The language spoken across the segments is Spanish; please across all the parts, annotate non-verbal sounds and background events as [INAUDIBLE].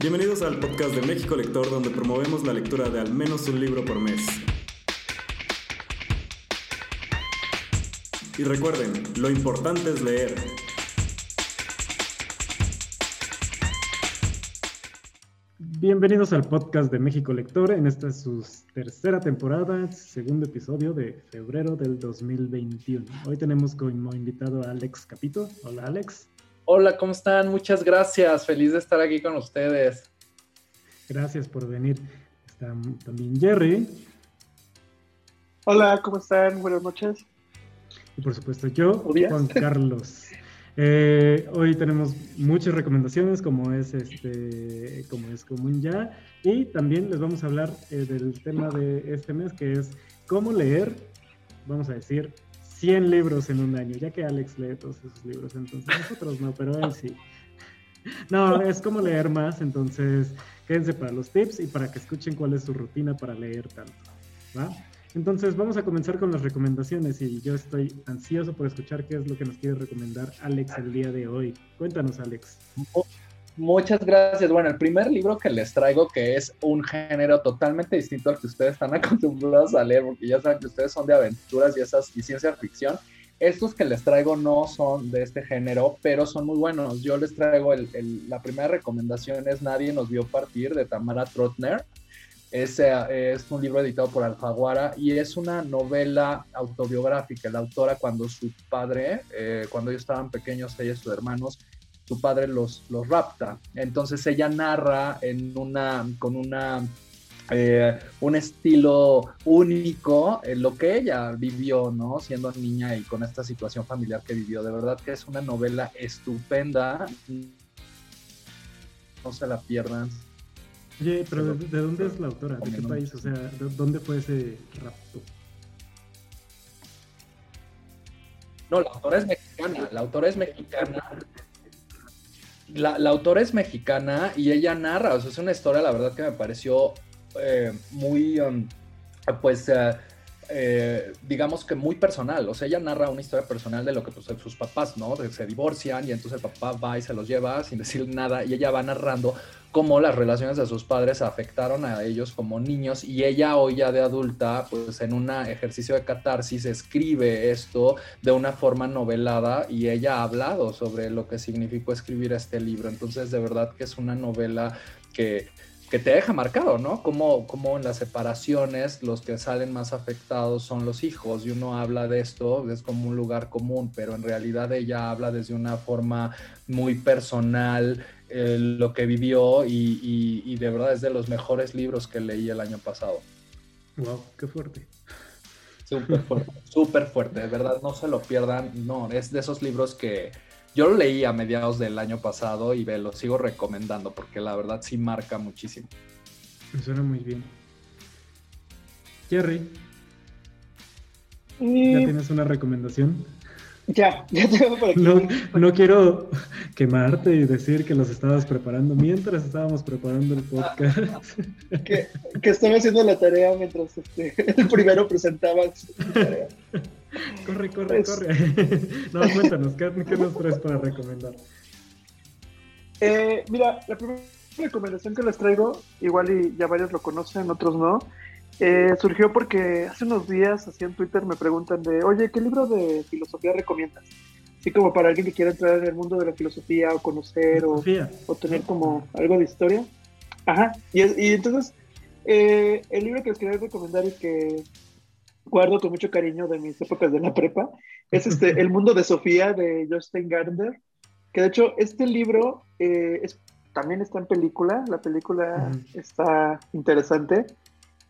Bienvenidos al podcast de México Lector, donde promovemos la lectura de al menos un libro por mes. Y recuerden, lo importante es leer. Bienvenidos al podcast de México Lector. En esta es su tercera temporada, segundo episodio de febrero del 2021. Hoy tenemos como invitado a Alex Capito. Hola Alex. Hola, ¿cómo están? Muchas gracias. Feliz de estar aquí con ustedes. Gracias por venir. Está también Jerry. Hola, ¿cómo están? Buenas noches. Y por supuesto yo, Juan Carlos. Eh, hoy tenemos muchas recomendaciones, como es este, como es común ya, y también les vamos a hablar eh, del tema de este mes, que es cómo leer, vamos a decir, 100 libros en un año, ya que Alex lee todos esos libros, entonces nosotros no, pero él sí. No, es como leer más, entonces quédense para los tips y para que escuchen cuál es su rutina para leer tanto. ¿va? Entonces vamos a comenzar con las recomendaciones y yo estoy ansioso por escuchar qué es lo que nos quiere recomendar Alex el día de hoy. Cuéntanos, Alex. Muchas gracias. Bueno, el primer libro que les traigo, que es un género totalmente distinto al que ustedes están [LAUGHS] acostumbrados a leer, porque ya saben que ustedes son de aventuras y, esas, y ciencia ficción. Estos que les traigo no son de este género, pero son muy buenos. Yo les traigo la primera recomendación es Nadie nos vio partir de Tamara Trotner. Es, es un libro editado por Alfaguara y es una novela autobiográfica. La autora cuando su padre, eh, cuando ellos estaban pequeños, ella y sus hermanos, su padre los, los rapta. Entonces ella narra en una, con una, eh, un estilo único en lo que ella vivió, ¿no? Siendo niña y con esta situación familiar que vivió. De verdad que es una novela estupenda. No se la pierdan. Oye, pero ¿de, dónde es la autora? ¿De qué país? O sea, ¿de dónde fue ese rapto? No, la autora es mexicana. La autora es mexicana la, autora es mexicana y ella narra, o sea, es una historia, la verdad, que me pareció eh, muy, um, pues, eh, eh, digamos que muy personal. O sea, ella narra una historia personal de lo que pues, sus papás, ¿no? se divorcian y entonces el papá va y se los lleva sin decir nada y ella va narrando cómo las relaciones de sus padres afectaron a ellos como niños y ella hoy ya de adulta, pues en un ejercicio de catarsis escribe esto de una forma novelada y ella ha hablado sobre lo que significó escribir este libro. Entonces, de verdad que es una novela que que te deja marcado, ¿no? Como, como en las separaciones los que salen más afectados son los hijos y uno habla de esto, es como un lugar común, pero en realidad ella habla desde una forma muy personal eh, lo que vivió y, y, de verdad es de los mejores libros que leí el año pasado. Wow, qué fuerte. Súper fuerte, [LAUGHS] súper fuerte, de verdad no se lo pierdan, no, es de esos libros que yo lo leí a mediados del año pasado y lo sigo recomendando porque la verdad sí marca muchísimo. Me suena muy bien. Jerry, ¿ya tienes una recomendación? Ya, ya tengo por aquí. No, quiero quemarte y decir que los estabas preparando mientras estábamos preparando el podcast. [LAUGHS] que, que estaba haciendo la tarea mientras este, [LAUGHS] el primero presentaba su tarea. Corre, corre, corre. [LAUGHS] no, cuéntanos, ¿qué, nos traes para recomendar? Eh, mira, la primera recomendación que les traigo, igual y ya varios lo conocen, otros no, eh, surgió porque hace unos días, así en Twitter, me preguntan de, oye, ¿qué libro de filosofía recomiendas? Así como para alguien que quiera entrar en el mundo de la filosofía o conocer o, o, tener como algo de historia. Ajá, y, y entonces eh, el libro que les quería recomendar es que guardo con mucho cariño de mis épocas de la prepa, es este [LAUGHS] El mundo de Sofía de Justin Gardner, que de hecho este libro eh, es, también está en película, la película está interesante,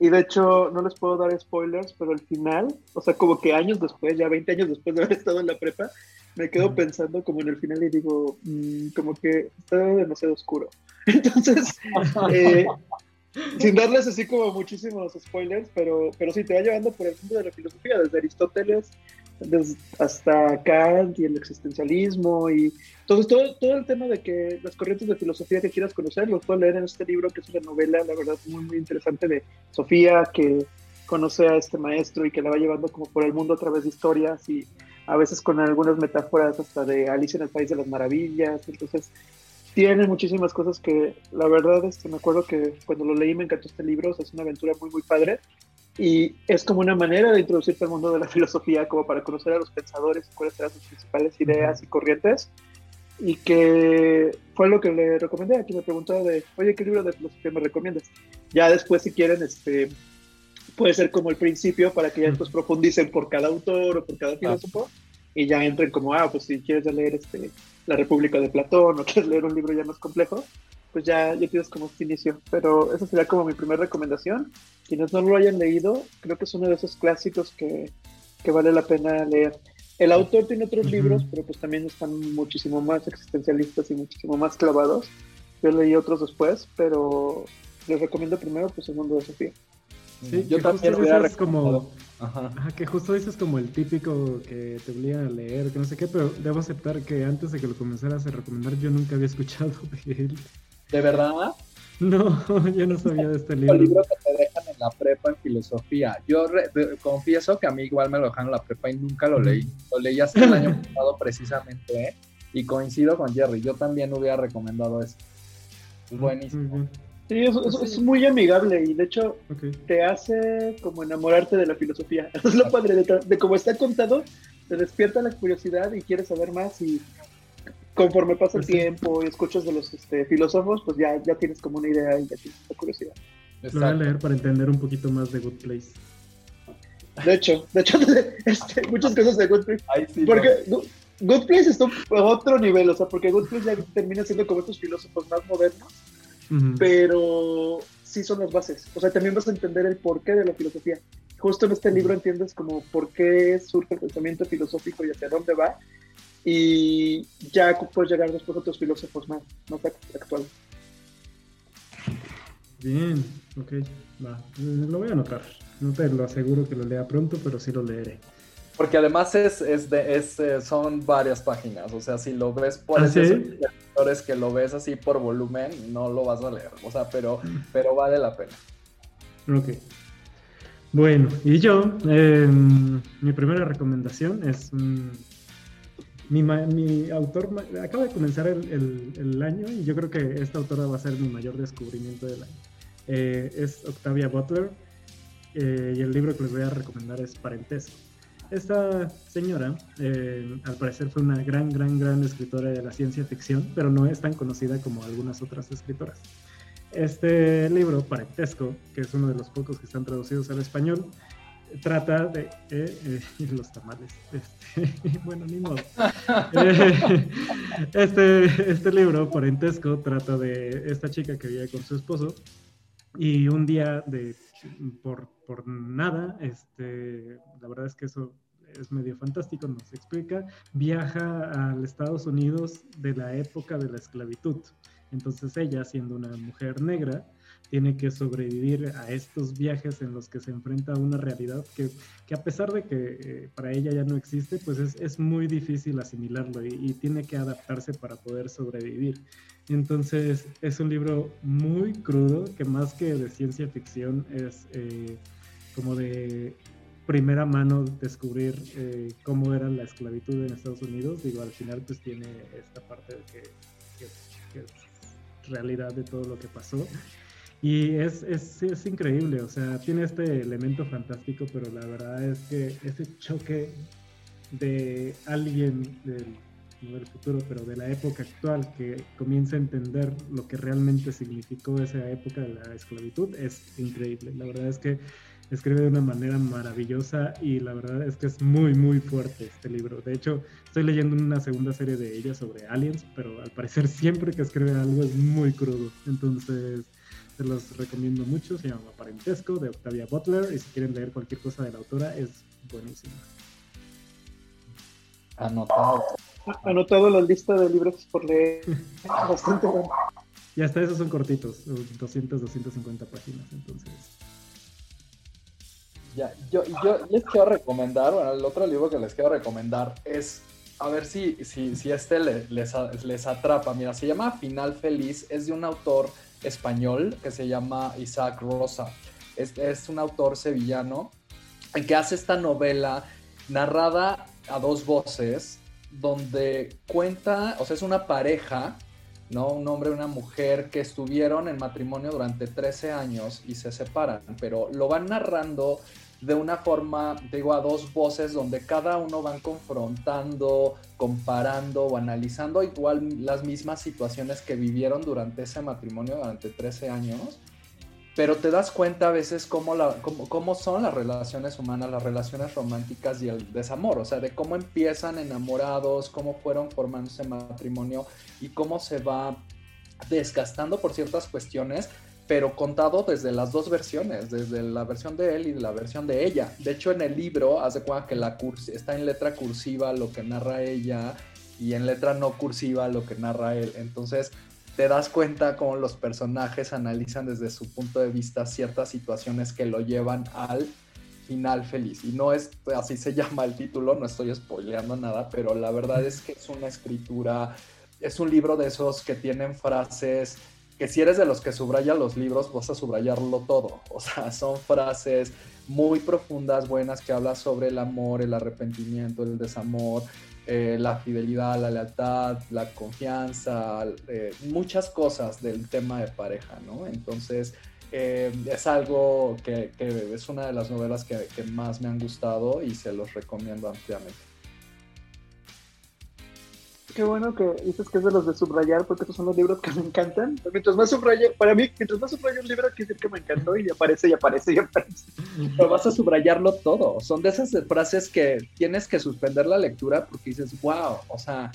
y de hecho no les puedo dar spoilers, pero al final, o sea, como que años después, ya 20 años después de haber estado en la prepa, me quedo pensando como en el final y digo, mm, como que está demasiado oscuro. [LAUGHS] Entonces, eh, sin darles así como muchísimos spoilers, pero, pero sí, te va llevando por el mundo de la filosofía, desde Aristóteles hasta Kant y el existencialismo y entonces todo, todo el tema de que las corrientes de filosofía que quieras conocer los puedo leer en este libro que es una novela, la verdad, muy, muy interesante de Sofía, que conoce a este maestro y que la va llevando como por el mundo a través de historias y a veces con algunas metáforas hasta de Alicia en el País de las Maravillas, entonces tiene muchísimas cosas que la verdad es que me acuerdo que cuando lo leí me encantó este libro, es una aventura muy muy padre y es como una manera de introducirte al mundo de la filosofía, como para conocer a los pensadores cuáles eran sus principales ideas y corrientes. Y que fue lo que le recomendé, a quien me preguntó de, oye, ¿qué libro de filosofía me recomiendas? Ya después, si quieren, este, puede ser como el principio para que ya después profundicen por cada autor o por cada filósofo y ya entren como, ah, pues si quieres leer este, La República de Platón o quieres leer un libro ya más complejo, pues ya, ya tienes como este inicio. Pero esa sería como mi primera recomendación. Quienes no lo hayan leído, creo que es uno de esos clásicos que, que vale la pena leer. El autor tiene otros libros, pero pues también están muchísimo más existencialistas y muchísimo más clavados. Yo leí otros después, pero les recomiendo primero pues el mundo de Sofía. Sí, yo también hubiera como ajá. que justo dices como el típico que te obligan a leer, que no sé qué, pero debo aceptar que antes de que lo comenzaras a recomendar yo nunca había escuchado [LAUGHS] de él. ¿De verdad? No, [LAUGHS] yo no sabía de este libro. El libro que te dejan en la prepa en filosofía. Yo confieso que a mí igual me lo dejaron en la prepa y nunca lo leí. Lo leí hace el año [LAUGHS] pasado precisamente ¿eh? y coincido con Jerry. Yo también hubiera recomendado eso. Es buenísimo. Sí, es, muy amigable y de hecho te hace como enamorarte de la filosofía. [LAUGHS] Es lo padre de, de cómo está contado, te despierta la curiosidad y quieres saber más y conforme pasa el pues tiempo y escuchas de los este, filósofos, pues ya, ya tienes como una idea y ya tienes la curiosidad. Lo voy a leer para entender un poquito más de Good Place. De hecho, de hecho, [LAUGHS] este, muchas cosas de Good Place. porque Good Place está a otro nivel, o sea, porque Good Place ya termina siendo como estos filósofos más modernos, pero sí son las bases. O sea, también vas a entender el porqué de la filosofía. Justo en este libro entiendes como por qué surge el pensamiento filosófico y hacia dónde va, y ya puedes llegar después a otros filósofos más, más actuales. Bien, ok, va. Lo voy a anotar. No te lo aseguro que lo lea pronto, pero sí lo leeré. Porque además es, es de, es, eh, son varias páginas, o sea, si lo ves por ¿Ah, que lo ves así por volumen, no lo vas a leer, o sea, pero, pero vale la pena. Ok. Bueno, y yo, em, mi primera recomendación es un mi, autor acaba de comenzar el, año y yo creo que esta autora va a ser mi mayor descubrimiento del año. Eh, es Octavia Butler eh, y el libro que les voy a recomendar es Parentesco. Esta señora, eh, al parecer, fue una gran, gran, gran escritora de la ciencia ficción, pero no es tan conocida como algunas otras escritoras. Este libro, Parentesco, que es uno de los pocos que están traducidos al español, trata de eh, eh, [LAUGHS] los tamales. Este, [LAUGHS] bueno, ni modo. [LAUGHS] Eh, este, este libro, Parentesco, trata de esta chica que vive con su esposo y un día de por, por nada, este, la verdad es que eso es medio fantástico, nos explica, viaja al Estados Unidos de la época de la esclavitud. Entonces ella, siendo una mujer negra, tiene que sobrevivir a estos viajes en los que se enfrenta a una realidad que, que a pesar de que eh, para ella ya no existe, pues es, es muy difícil asimilarlo y, tiene que adaptarse para poder sobrevivir. Entonces es un libro muy crudo que más que de ciencia ficción es eh, como de primera mano descubrir eh, cómo era la esclavitud en Estados Unidos. Digo, al final pues tiene esta parte de que, que es realidad de todo lo que pasó. Y es, es, es, increíble, o sea, tiene este elemento fantástico, pero la verdad es que ese choque de alguien del, no del futuro, pero de la época actual que comienza a entender lo que realmente significó esa época de la esclavitud es increíble. La verdad es que escribe de una manera maravillosa y la verdad es que es muy, muy fuerte este libro. De hecho, estoy leyendo una segunda serie de ella sobre aliens, pero al parecer siempre que escribe algo es muy crudo. Entonces se los recomiendo mucho, se llama Parentesco de Octavia Butler y si quieren leer cualquier cosa de la autora es buenísima. Anotado. Anotado la lista de libros por leer. [LAUGHS] Bastante bueno. Y hasta esos son cortitos, 200, 250 páginas, entonces. Ya, yo, yo les quiero recomendar, bueno, el otro libro que les quiero recomendar es, a ver si, si, si este les, les atrapa. Mira, se llama Final Feliz, es de un autor español que se llama Isaac Rosa. Es, es un autor sevillano que hace esta novela narrada a dos voces, donde cuenta, o sea, es una pareja ¿no? Un hombre y una mujer que estuvieron en matrimonio durante 13 años y se separan, pero lo van narrando de una forma, digo, a dos voces donde cada uno van confrontando, comparando o analizando igual las mismas situaciones que vivieron durante ese matrimonio, durante 13 años, pero te das cuenta a veces cómo, la, cómo, cómo, son las relaciones humanas, las relaciones románticas y el desamor, o sea, de cómo empiezan enamorados, cómo fueron formando ese matrimonio y cómo se va desgastando por ciertas cuestiones, pero contado desde las dos versiones, desde la versión de él y la versión de ella. De hecho, en el libro, hace cuenta que está en letra cursiva lo que narra ella y en letra no cursiva lo que narra él. Entonces, te das cuenta cómo los personajes analizan desde su punto de vista ciertas situaciones que lo llevan al final feliz. Y no es, así se [LAUGHS] llama el título, no estoy spoileando nada, pero la verdad es que es una escritura, es un libro de esos que tienen frases que si eres de los que subraya los libros, vas a subrayarlo todo. O sea, son frases muy profundas, buenas, que hablan sobre el amor, el arrepentimiento, el desamor, eh, la fidelidad, la lealtad, la confianza, eh, muchas cosas del tema de pareja, ¿no? Entonces, eh, es algo que, es una de las novelas que más me han gustado y se los recomiendo ampliamente. Qué bueno que dices que es de los de subrayar, porque estos son los libros que me encantan. Mientras más subrayo, para mí, mientras más subrayo un libro, quiere decir que me encantó y aparece y aparece y aparece. Pero vas a subrayarlo todo. Son de esas frases que tienes que suspender la lectura porque dices, wow, o sea,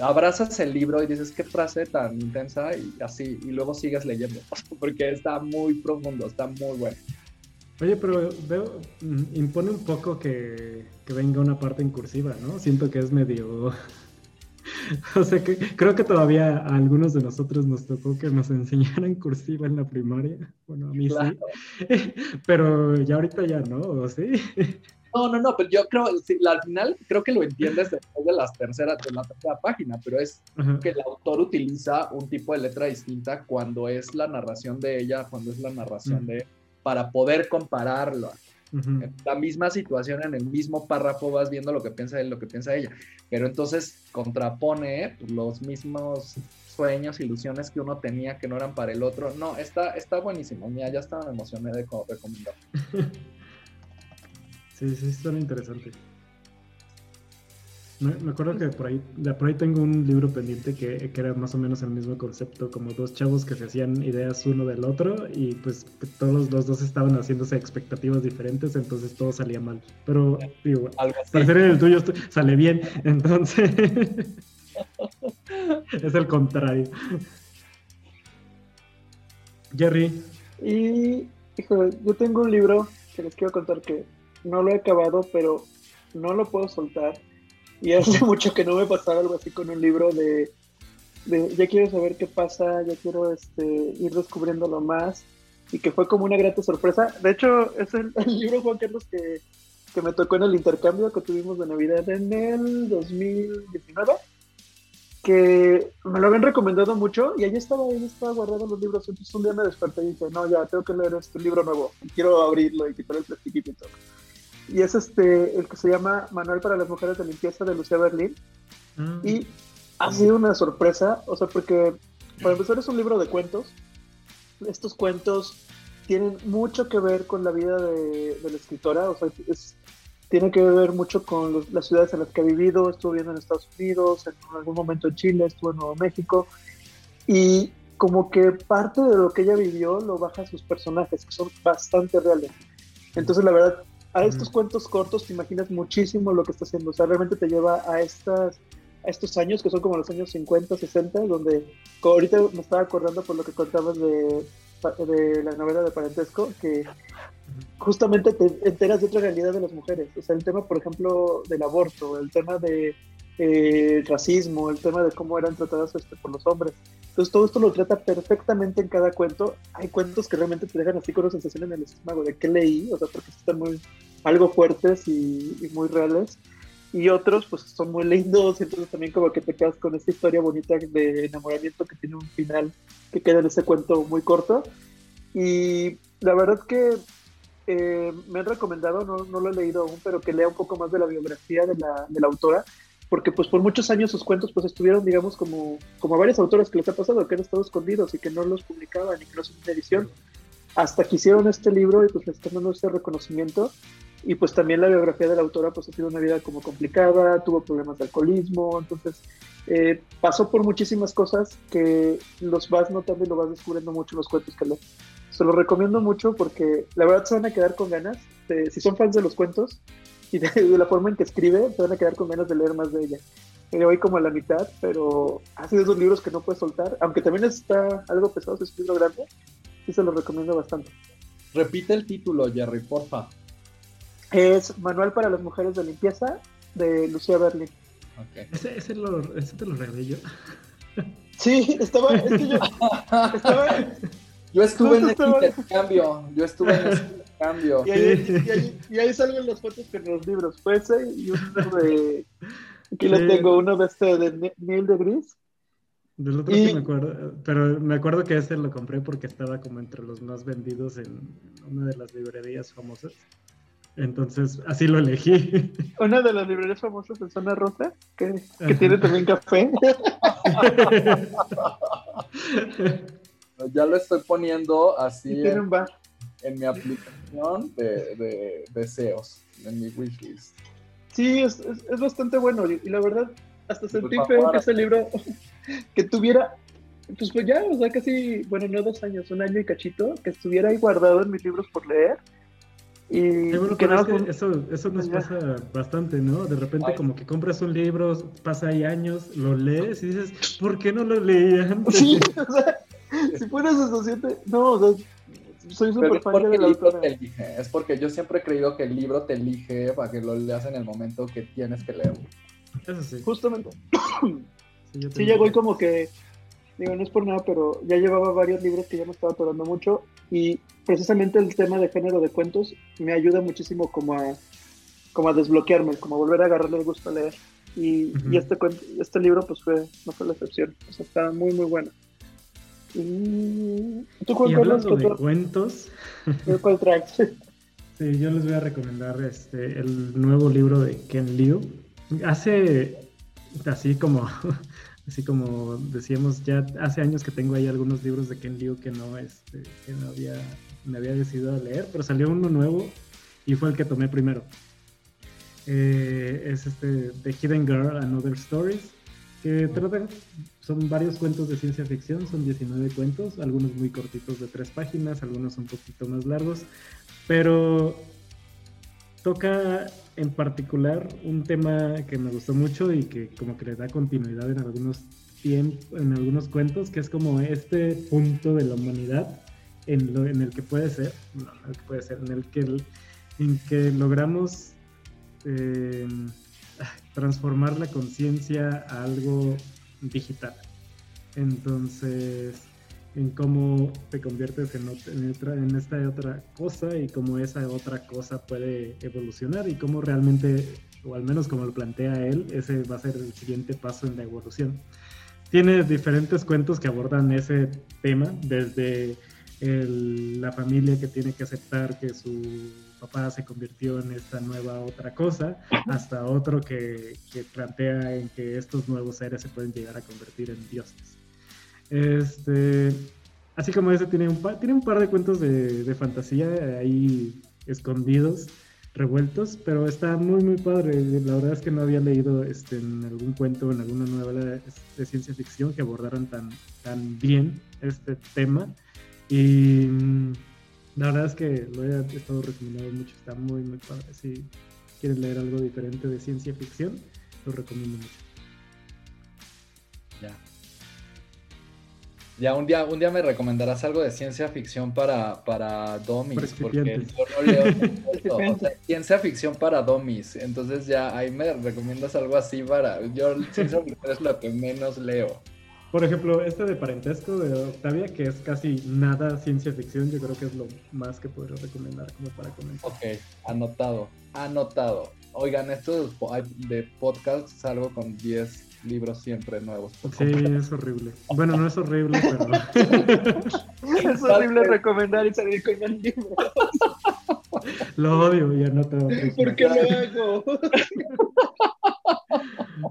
abrazas el libro y dices, qué frase tan intensa y así, y luego sigues leyendo, [LAUGHS] porque está muy profundo, está muy bueno. Oye, pero veo, impone un poco que, que venga una parte en cursiva, ¿no? Siento que es medio [LAUGHS] o sea que creo que todavía a algunos de nosotros nos tocó que nos [LAUGHS] enseñaran cursiva en la primaria. Bueno, a mí sí. [LAUGHS] Pero ya ahorita ya no, ¿o sí? No, no, no, pero yo creo, al final creo que lo entiendes después de, las terceras, de la tercera página, pero es que el autor utiliza un tipo de letra distinta cuando es la narración de ella, cuando es la narración de para poder compararlo. La misma situación en el mismo párrafo vas viendo lo que piensa él, lo que piensa ella. Pero entonces contrapone pues, los mismos sueños, ilusiones que uno tenía que no eran para el otro. No, está, está buenísimo. Mira, ya estaba me emocioné de recomendar. [LAUGHS] sí, sí, suena interesante. Me, acuerdo que por ahí, por ahí tengo un libro pendiente que, era más o menos el mismo concepto, como dos chavos que se hacían ideas uno del otro y pues todos los dos estaban haciéndose expectativas diferentes, entonces todo salía mal. Pero digo, parecer en el tuyo sale bien, entonces [LAUGHS] es el contrario. Jerry. Y, hijo, yo tengo un libro que les quiero contar que no lo he acabado, pero no lo puedo soltar y hace [LAUGHS] mucho que no me pasaba algo así con un libro de, ya quiero saber qué pasa, ya quiero este, ir descubriéndolo más y que fue como una grata sorpresa. De hecho, es el, libro, Juan Carlos, que, me tocó en el intercambio que tuvimos de Navidad en el 2019, que me lo habían recomendado mucho y ahí estaba, ahí estaba guardado los libros. Entonces un día me desperté y dije, no, ya, tengo que leer este libro nuevo, quiero abrirlo y quitar el plastiquito y todo y es este el que se llama Manual para las Mujeres de Limpieza de Lucía Berlín. Mm. Y ha sido una sorpresa, o sea, porque para empezar es un libro de cuentos. Estos cuentos tienen mucho que ver con la vida de, la escritora, o sea, tiene que ver mucho con las ciudades en las que ha vivido, estuvo viviendo en Estados Unidos, en algún momento en Chile, estuvo en Nuevo México, y como que parte de lo que ella vivió lo baja a sus personajes, que son bastante reales. Entonces, la verdad, a estos cuentos cortos te imaginas muchísimo lo que está haciendo. O sea, realmente te lleva a, estas, a estos años que son como los años 50, 60, donde ahorita me estaba acordando por lo que contabas de, de la novela de Parentesco, que justamente te enteras de otra realidad de las mujeres. O sea, el tema, por ejemplo, del aborto, el tema de eh, racismo, el tema de cómo eran tratadas este, por los hombres. Entonces todo esto lo trata perfectamente en cada cuento. Hay cuentos que realmente te dejan así con una sensación en el estómago de qué leí, o sea, porque están muy algo fuertes y, muy reales. Y otros pues son muy lindos, entonces también como que te quedas con esta historia bonita de enamoramiento que tiene un final que queda en ese cuento muy corto. Y la verdad que eh, me han recomendado, no, no, lo he leído aún, pero que lea un poco más de la biografía de la, de la autora porque pues por muchos años sus cuentos pues estuvieron, digamos, como, como a varios autores que les ha pasado, que han estado escondidos y que no los publicaban y que no son una edición, hasta que hicieron este libro y pues les están dando este reconocimiento. Y pues también la biografía de la autora pues ha sido una vida como complicada, tuvo problemas de alcoholismo, entonces eh, pasó por muchísimas cosas que los vas notando y lo vas descubriendo mucho en los cuentos que lees. Se los recomiendo mucho porque la verdad se van a quedar con ganas. si son fans de los cuentos, [LAUGHS] y de, la forma en que escribe, se van a quedar con ganas de leer más de ella. Me voy como a la mitad, pero ha sido esos libros que no puedes soltar, aunque también está algo pesado, es un libro grande, sí se lo recomiendo bastante. Repite el título, Jerry, porfa. Es Manual para las Mujeres de Limpieza, de Lucía Berlin. Okay. Ese, ese, lo, ese te lo regalé yo. Sí, estaba, es que yo, [LAUGHS] estaba, yo estuve en ese intercambio, yo estuve en ese [LAUGHS] Cambio. Y ahí, y, ahí, salen las fotos con los libros. Fue ese y uno de. [LAUGHS] Aquí lo tengo, uno de este de Neil de Gris. Del otro sí me acuerdo, pero me acuerdo que ese lo compré porque estaba como entre los más vendidos en una de las librerías famosas. Entonces, así lo elegí. [LAUGHS] Una de las librerías famosas en Zona Rosa, que, que tiene también café. [LAUGHS] ya lo estoy poniendo así. tiene un bar en mi aplicación de, deseos, en mi wishlist. Sí, es, es, bastante bueno y, la verdad hasta sentí feo que ese libro [LAUGHS] que tuviera, pues, pues ya, o sea, casi, bueno, no dos años, un año y cachito, que estuviera ahí guardado en mis libros por leer. Y que nada, eso, eso nos pasa bastante, ¿no? De repente como que compras un libro, pasa ahí años, lo lees y dices, ¿por qué no lo leí antes? Sí, [LAUGHS] o sea, si fueras asociante, no, o sea, soy súper fan de la te elige. Es porque yo siempre he creído que el libro te elige para que lo leas en el momento que tienes que leerlo. Eso sí. Justamente. Sí, [COUGHS] llegó y como que, digo, no es por nada, pero ya llevaba varios libros que ya me estaba atorando mucho y precisamente el tema de género de cuentos me ayuda muchísimo como a, como a desbloquearme, como a volver a agarrarle el gusto a leer. Y, y este, este libro pues fue, no fue la excepción. O sea, está muy, muy bueno. Y, hablando de cuentos, [LAUGHS] sí, yo les voy a recomendar este, el nuevo libro de Ken Liu. Hace, así como, [LAUGHS] así como decíamos, ya hace años que tengo ahí algunos libros de Ken Liu que no, este, que no había, me había decidido a leer, pero salió uno nuevo y fue el que tomé primero. Eh, es este The Hidden Girl and Other Stories, que trata son varios cuentos de ciencia ficción, son 19 cuentos, algunos muy cortitos de tres páginas, algunos un poquito más largos, pero toca en particular un tema que me gustó mucho y que como que le da continuidad en algunos en algunos cuentos, que es como este punto de la humanidad en, lo, en el que puede ser, no, el que puede ser, en el que, en que logramos eh, transformar la conciencia a algo digital. Entonces, en cómo te conviertes en, en, esta otra cosa y cómo esa otra cosa puede evolucionar y cómo realmente, o al menos como lo plantea él, ese va a ser el siguiente paso en la evolución. Tiene diferentes cuentos que abordan ese tema, desde la familia que tiene que aceptar que su papá se convirtió en esta nueva otra cosa, hasta otro que, plantea en que estos nuevos seres se pueden llegar a convertir en dioses. Este, así como ese tiene un, tiene un par de cuentos de, fantasía ahí escondidos, revueltos, pero está muy muy padre. La verdad es que no había leído este, en algún cuento, en alguna novela de ciencia ficción que abordaran tan, tan bien este tema. Y la verdad es que lo he estado recomendando mucho, está muy, muy padre. Si quieren leer algo diferente de ciencia ficción, lo recomiendo mucho. Ya. Ya, un día, un día me recomendarás algo de ciencia ficción para, para Domis, porque yo no leo [LAUGHS] ciencia ficción para Domis, entonces ya ahí me recomiendas algo así para... Yo ciencia ficción es lo que menos leo. Por ejemplo, este de parentesco de Octavia, que es casi nada ciencia ficción, yo creo que es lo más que podría recomendar como para comenzar. Ok, anotado, anotado. Oigan, esto de podcast salgo con 10 libros siempre nuevos. Sí, es horrible. Bueno, no es horrible, pero... [LAUGHS] es horrible recomendar y salir con el libro. Lo odio y anotado. ¿Por qué lo hago? [LAUGHS]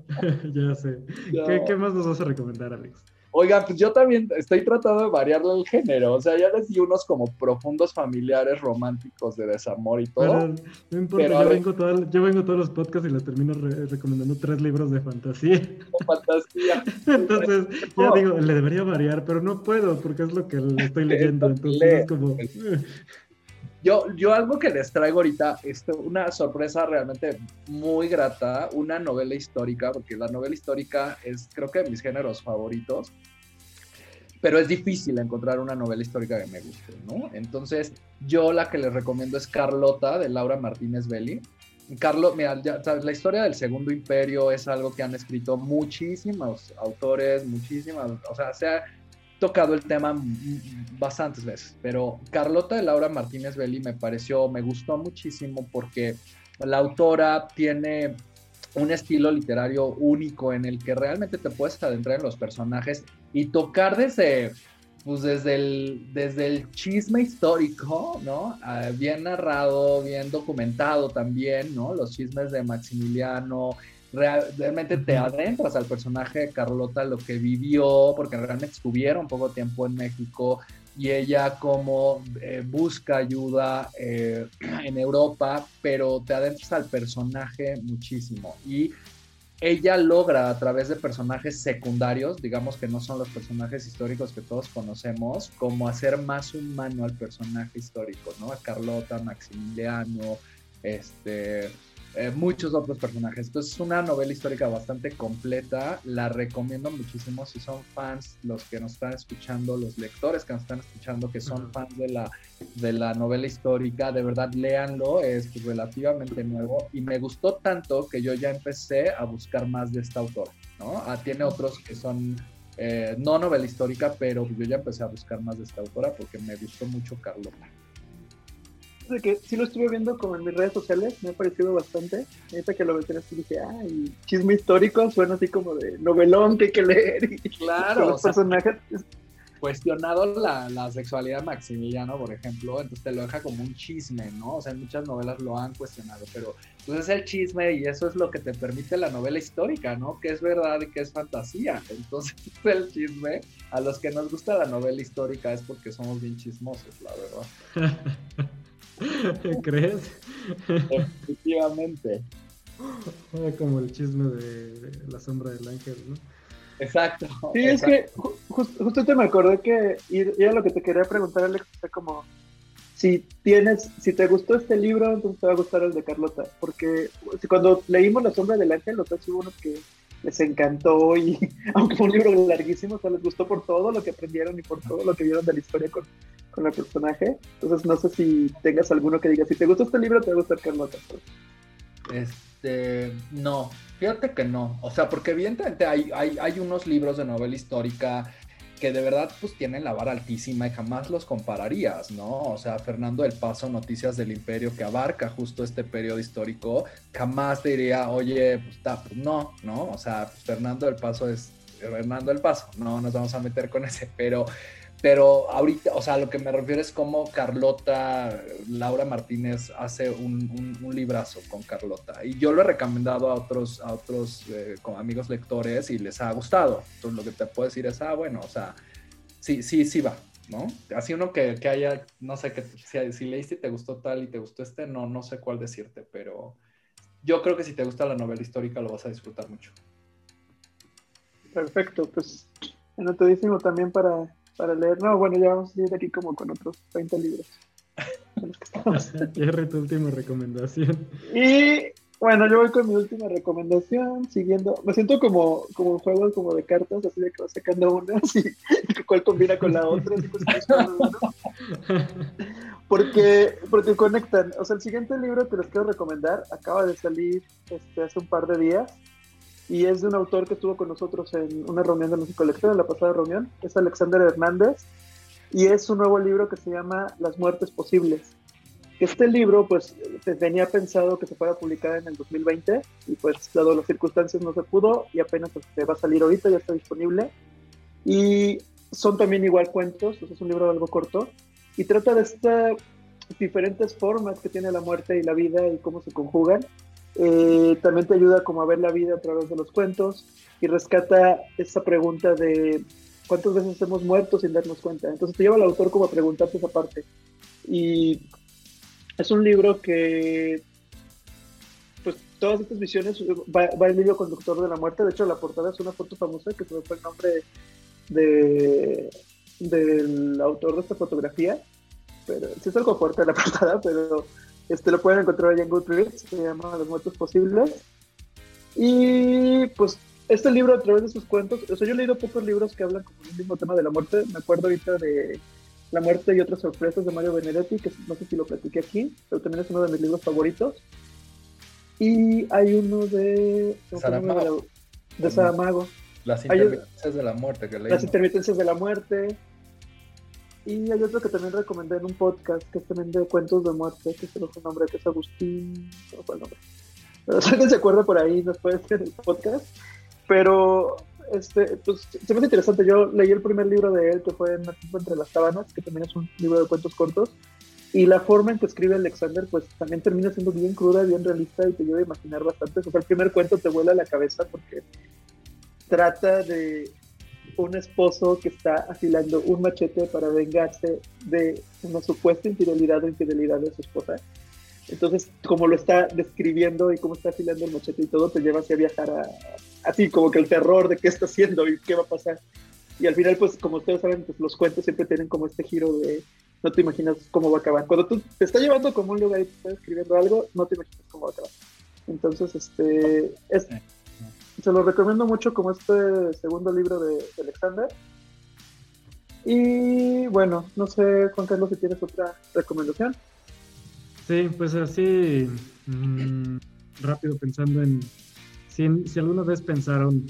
[LAUGHS] ya sé. ¿Qué, ¿Qué, más nos vas a recomendar, Alex? Oigan, pues yo también estoy tratando de variarle el género. O sea, ya les di unos como profundos familiares románticos de desamor y todo. no importa, yo, vengo yo, vengo todos los podcasts y les termino recomendando tres libros de fantasía. fantasía. [LAUGHS] entonces, ya digo, le debería variar, pero no puedo porque es lo que estoy leyendo. Entonces es como. [LAUGHS] Yo, yo algo que les traigo ahorita, este, una sorpresa realmente muy grata, una novela histórica, porque la novela histórica es creo que de mis géneros favoritos, pero es difícil encontrar una novela histórica que me guste, ¿no? Entonces, yo la que les recomiendo es Carlota, de Laura Martínez Belli. Carlos, mira, la historia del Segundo Imperio es algo que han escrito muchísimos autores, muchísimas, o sea, sea tocado el tema bastantes veces, pero Carlota de Laura Martínez Belli me pareció, me gustó muchísimo porque la autora tiene un estilo literario único en el que realmente te puedes adentrar en los personajes y tocar desde, pues desde el, desde el chisme histórico, ¿no? Ah, bien narrado, bien documentado también, ¿no? Los chismes de Maximiliano, realmente te adentras al personaje de Carlota, lo que vivió, porque realmente estuvieron poco tiempo en México y ella como eh, busca ayuda eh, [CLEARS THROAT] en Europa, pero te adentras al personaje muchísimo y ella logra a través de personajes secundarios, digamos que no son los personajes históricos que todos conocemos, como hacer más humano al personaje histórico, ¿no? A Carlota, Maximiliano, este, eh, muchos otros personajes. Entonces es una novela histórica bastante completa, la recomiendo muchísimo si son fans, los que nos están escuchando, los lectores que nos están escuchando, que son fans de la, de la novela histórica, de verdad léanlo, es relativamente nuevo y me gustó tanto que yo ya empecé a buscar más de esta autora, ¿no? Ah, tiene otros que son eh, no novela histórica, pero yo ya empecé a buscar más de esta autora porque me gustó mucho Carlota de que sí lo estuve viendo como en mis redes sociales, me ha parecido bastante. Ahorita que lo mencionaste dije, ay, chisme histórico, suena así como de novelón que hay que leer. Y [LAUGHS] claro. Los personajes. Cuestionado la, la, sexualidad Maximiliano, por ejemplo, entonces te lo deja como un chisme, ¿no? O sea, en muchas novelas lo han cuestionado, pero pues es el chisme y eso es lo que te permite la novela histórica, ¿no? Que es verdad y que es fantasía. Entonces, [LAUGHS] el chisme, a los que nos gusta la novela histórica es porque somos bien chismosos, la verdad. [LAUGHS] [LAUGHS] ¿Crees? Efectivamente. Como el chisme de, la sombra del ángel, ¿no? Exacto. Sí, es que justo te me acordé que, y era lo que te quería preguntar, Alex, como si tienes, si te gustó este libro, entonces te va a gustar el de Carlota, porque cuando leímos La sombra del ángel, los hubo unos que les encantó y [LAUGHS] aunque fue un libro larguísimo, o les gustó por todo lo que aprendieron y por todo lo que vieron de la historia con, con el personaje. Entonces no sé si tengas alguno que diga, si te gusta este libro, te va a gustar Carlota. Este, no, fíjate que no. O sea, porque evidentemente hay, hay, hay unos libros de novela histórica que de verdad pues tienen la vara altísima y jamás los compararías, ¿no? O sea, Fernando del Paso, Noticias del Imperio, que abarca justo este periodo histórico, jamás te diría, oye, pues, pues no, ¿no? O sea, pues, Fernando del Paso es Fernando del Paso, no nos vamos a meter con ese, pero pero ahorita, o sea, lo que me refiero es cómo Carlota, Laura Martínez hace un, un, librazo con Carlota. Y yo lo he recomendado a otros, a otros eh, amigos lectores y les ha gustado. Entonces lo que te puedo decir es, ah, bueno, o sea, sí, sí, sí va, ¿no? Así uno que, que haya, no sé, que si, leíste y te gustó tal y te gustó este, no, no sé cuál decirte, pero yo creo que si te gusta la novela histórica lo vas a disfrutar mucho. Perfecto, pues anotadísimo también para para leer. No, bueno, ya vamos a ir aquí como con otros 20 libros. Jerry, [LAUGHS] tu última recomendación. Y bueno, yo voy con mi última recomendación, siguiendo, me siento como, como un juego como de cartas, así de que vas sacando una [LAUGHS] y cuál combina con la otra, pues, porque, porque conectan. O sea, el siguiente libro que les quiero recomendar acaba de salir este, hace un par de días y es de un autor que estuvo con nosotros en una reunión de música colectiva, en la pasada reunión, es Alexander Hernández, y es un nuevo libro que se llama Las muertes posibles. Este libro, pues, tenía pensado que se fuera a publicar en el 2020, y pues, dado las circunstancias, no se pudo, y apenas este, va a salir ahorita, ya está disponible. Y son también igual cuentos, es un libro algo corto, y trata de estas diferentes formas que tiene la muerte y la vida y cómo se conjugan Eh, también te ayuda como a ver la vida a través de los cuentos y rescata esa pregunta de cuántas veces hemos muerto sin darnos cuenta. Entonces te lleva al autor como a preguntarte esa parte. Y es un libro que, pues todas estas visiones, va, va, el libro conductor de la muerte. De hecho, la portada es una foto famosa que se fue el nombre de, del autor de esta fotografía. Pero sí es algo fuerte la [LAUGHS] portada, pero este lo pueden encontrar allá en Goodreads, se llama Los Muertos Posibles. Y pues este libro a través de sus cuentos, o sea, yo he leído pocos libros que hablan como el mismo tema de la muerte. Me acuerdo ahorita de La muerte y otras sorpresas de Mario Benedetti, que no sé si lo platiqué aquí, pero también es uno de mis libros favoritos. Y hay uno de... Saramago. De Saramago. Las intermitencias de la muerte que leí. Las intermitencias de la muerte. Y hay otro que también recomendé en un podcast, que es también de cuentos de muerte, que se lo fue nombre, que es Agustín, no fue el nombre. Pero [LAUGHS] se acuerda por ahí, nos puede en el podcast. Pero, este, pues, se me interesante. Yo leí el primer libro de él, que fue Entre las sábanas, que también es un libro de cuentos cortos. Y la forma en que escribe Alexander, pues también termina siendo bien cruda, bien realista y te lleva a imaginar bastante. O sea, el primer cuento te vuela la cabeza porque trata de un esposo que está afilando un machete para vengarse de una supuesta infidelidad o infidelidad de su esposa. Entonces, como lo está describiendo y cómo está afilando el machete y todo, te lleva a viajar a, así como que el terror de qué está haciendo y qué va a pasar. Y al final, pues como ustedes saben, pues los cuentos siempre tienen como este giro de no te imaginas cómo va a acabar. Cuando tú te está llevando como un lugar y te está escribiendo algo, no te imaginas cómo va a acabar. Entonces, este, es, se lo recomiendo mucho como este segundo libro de, Alexander. Y bueno, no sé, Juan Carlos, si tienes otra recomendación. Sí, pues así, mm, rápido pensando en, si, alguna vez pensaron,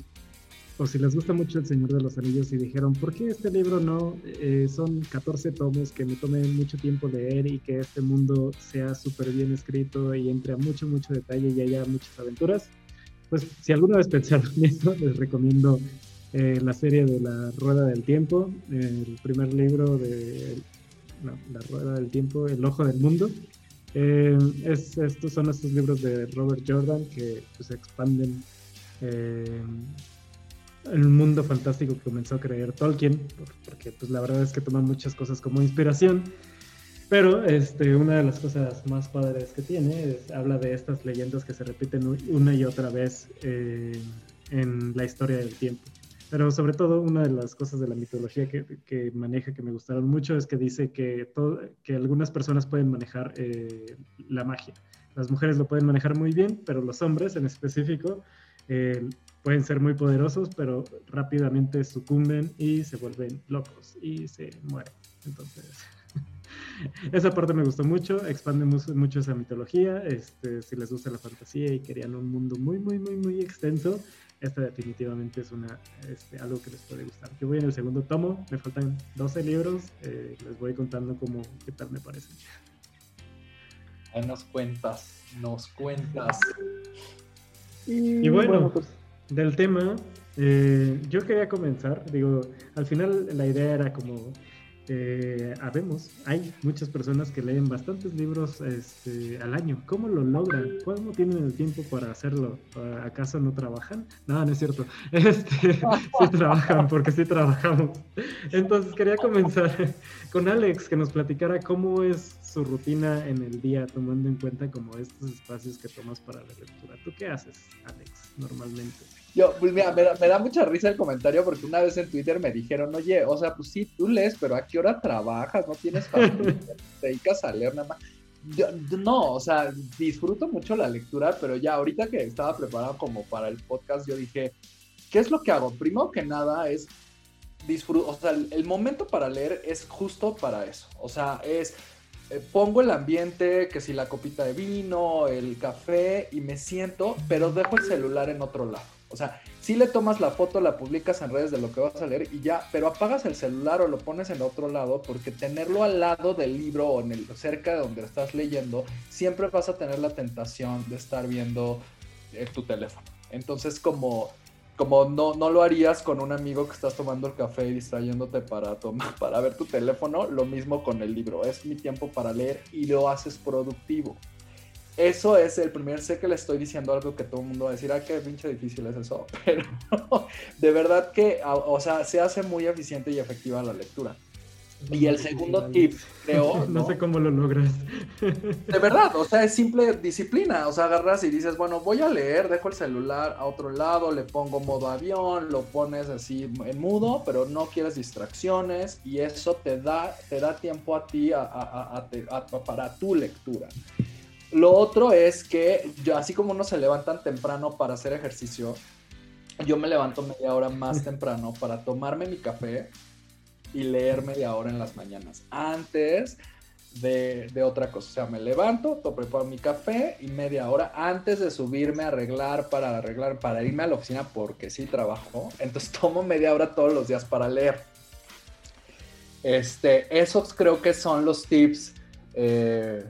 o si les gusta mucho El Señor de los Anillos y dijeron, ¿por qué este libro no? Eh, son 14 tomos que me tome mucho tiempo leer y que este mundo sea súper bien escrito y entre a mucho, mucho detalle y haya muchas aventuras pues si alguna vez pensaron [LAUGHS] en eso, les recomiendo eh, la serie de La Rueda del Tiempo, el primer libro de La Rueda del Tiempo, El Ojo del Mundo. Eh, es, estos son estos libros de Robert Jordan que pues, expanden eh, el mundo fantástico que comenzó a creer Tolkien, porque pues, la verdad es que toma muchas cosas como inspiración. Pero este, una de las cosas más padres que tiene es, habla de estas leyendas que se repiten una y otra vez eh, en la historia del tiempo. Pero sobre todo una de las cosas de la mitología que, que maneja que me gustaron mucho es que dice que, todo, que algunas personas pueden manejar eh, la magia. Las mujeres lo pueden manejar muy bien, pero los hombres en específico eh, pueden ser muy poderosos, pero rápidamente sucumben y se vuelven locos y se mueren. Entonces... [LAUGHS] esa parte me gustó mucho, expande mucho esa mitología, este, si les gusta la fantasía y querían un mundo muy, muy, muy, muy extenso, esta definitivamente es una, este, algo que les puede gustar. Yo voy en el segundo tomo, me faltan 12 libros, eh, les voy contando cómo, qué tal me parece. Ahí nos cuentas, nos cuentas. Y, bueno, pues, del tema, eh, yo quería comenzar, digo, al final la idea era como eh, habemos, hay muchas personas que leen bastantes libros este, al año. ¿Cómo lo logran? ¿Cómo tienen el tiempo para hacerlo? ¿Acaso no trabajan? No, no es cierto. [LAUGHS] Este, sí trabajan, porque sí trabajamos. Entonces quería comenzar con Alex, que nos platicara cómo es su rutina en el día, tomando en cuenta como estos espacios que tomas para la lectura. ¿Tú qué haces, Alex, normalmente? Yo, pues mira, me da, mucha risa el comentario porque una vez en Twitter me dijeron, oye, o sea, pues sí, tú lees, pero ¿a qué hora trabajas? ¿No tienes familia? [LAUGHS] ¿Te dedicas a leer nada más? Yo, no, o sea, disfruto mucho la lectura, pero ya ahorita que estaba preparado como para el podcast, yo dije, ¿qué es lo que hago? Primero que nada es disfruto, o sea, el momento para leer es justo para eso, o sea, es eh, pongo el ambiente, que si la copita de vino, el café, y me siento, pero dejo el celular en otro lado. O sea, si le tomas la foto, la publicas en redes de lo que vas a leer y ya, pero apagas el celular o lo pones en otro lado porque tenerlo al lado del libro o en el, cerca de donde estás leyendo, siempre vas a tener la tentación de estar viendo eh, tu teléfono. Entonces, como, como no, no lo harías con un amigo que estás tomando el café y distrayéndote para, tomar, [LAUGHS] para ver tu teléfono, lo mismo con el libro. Es mi tiempo para leer y lo haces productivo. Eso es el primer, sé que le estoy diciendo algo que todo el mundo va a decir, ah, qué pinche difícil es eso, [LAUGHS] pero de verdad que, o sea, se hace muy eficiente y efectiva la lectura. Y el segundo tip, creo. [LAUGHS] No, sé cómo lo logras. De [LAUGHS] verdad, o sea, es simple disciplina. O sea, agarras y dices, bueno, voy a leer, dejo el celular a otro lado, le pongo modo avión, lo pones así en mudo, pero no quieres distracciones y eso te da, te da tiempo a ti para tu lectura. Lo otro es que yo, así como uno se levantan temprano para hacer ejercicio, yo me levanto media hora más temprano para tomarme mi café y leer media hora en las mañanas. Antes de, otra cosa. O sea, me levanto, preparo mi café y media hora antes de subirme a arreglar para arreglar, para irme a la oficina porque sí trabajo. Entonces [LAUGHS] tomo media hora todos los días para leer. Este, esos creo que son los tips eh,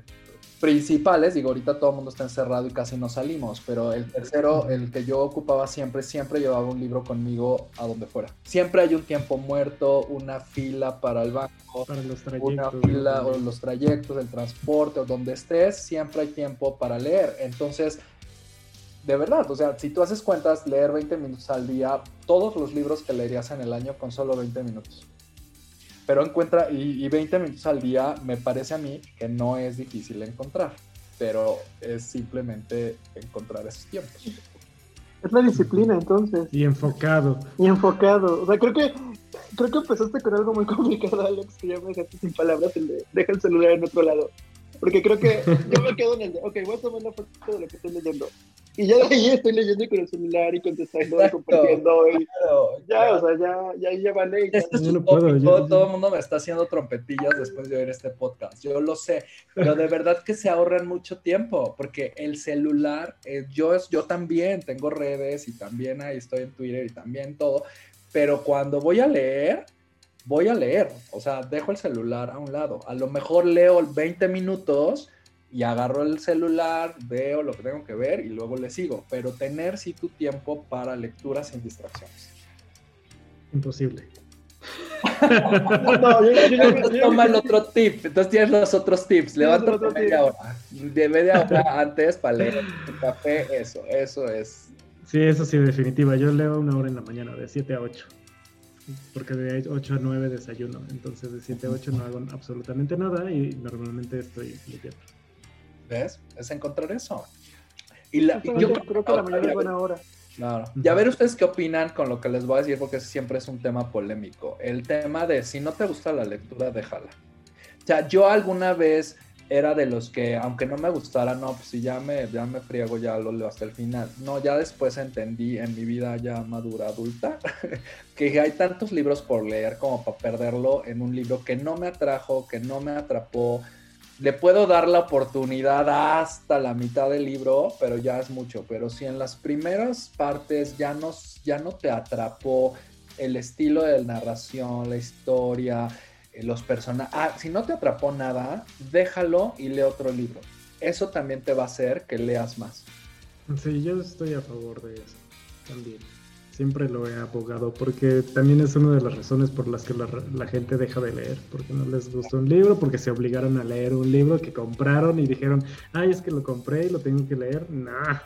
principales, digo, ahorita todo el mundo está encerrado y casi no salimos, pero el tercero, el que yo ocupaba siempre, siempre llevaba un libro conmigo a donde fuera. Siempre hay un tiempo muerto, una fila para el banco, para los trayectos, una fila o los trayectos, el transporte o donde estés, siempre hay tiempo para leer. Entonces, de verdad, o sea, si tú haces cuentas, leer 20 minutos al día, todos los libros que leerías en el año con solo 20 minutos pero encuentra, y, 20 minutos al día me parece a mí que no es difícil encontrar, pero es simplemente encontrar esos tiempos. Es la disciplina entonces. Y enfocado. Y enfocado. O sea, creo que creo que empezaste con algo muy complicado, Alex, que ya me dejaste sin palabras, el de deja el celular en otro lado. Porque creo que yo me quedo en el de, ok, voy a tomar una foto de lo que estoy leyendo. Y ya de ahí estoy leyendo con el celular y contestando y compartiendo. Y ya, o sea, ya, ya, ya vale. Ya. Este es un todo, todo el mundo me está haciendo trompetillas después de oír este podcast. Yo lo sé, pero de verdad que se ahorran mucho tiempo, porque el celular, eh, yo, yo también tengo redes y también ahí estoy en Twitter y también todo, pero cuando voy a leer, voy a leer, o sea, dejo el celular a un lado. A lo mejor leo 20 minutos y agarro el celular, veo lo que tengo que ver y luego le sigo, pero tener sí tu tiempo para lectura sin distracciones. Imposible. Toma el otro tip, entonces tienes los otros tips, levántate media hora, de media hora antes para leer el café, eso, eso es. Sí, eso sí, definitiva, yo leo una hora en la mañana, de 7 a 8 porque de 8 a 9 desayuno, entonces de 7 a 8 no hago absolutamente nada y normalmente estoy leyendo. ¿Ves? Es encontrar eso. Y, yo creo que la mañana es buena hora. Claro. Ya ver ustedes qué opinan con lo que les voy a decir, porque siempre es un tema polémico. El tema de si no te gusta la lectura, déjala. O sea, yo alguna vez era de los que, aunque no me gustara, no, pues si ya me, ya me friego, ya lo leo hasta el final. No, ya después entendí en mi vida ya madura, adulta, [LAUGHS] que hay tantos libros por leer como para perderlo en un libro que no me atrajo, que no me atrapó, le puedo dar la oportunidad hasta la mitad del libro, pero ya es mucho. Pero si en las primeras partes ya no, ya no te atrapó el estilo de narración, la historia, eh, los personajes, ah, si no te atrapó nada, déjalo y lee otro libro. Eso también te va a hacer que leas más. Sí, yo estoy a favor de eso también siempre lo he abogado, porque también es una de las razones por las que la, gente deja de leer, porque no les gustó un libro, porque se obligaron a leer un libro que compraron y dijeron, ay, es que lo compré y lo tengo que leer. Nah.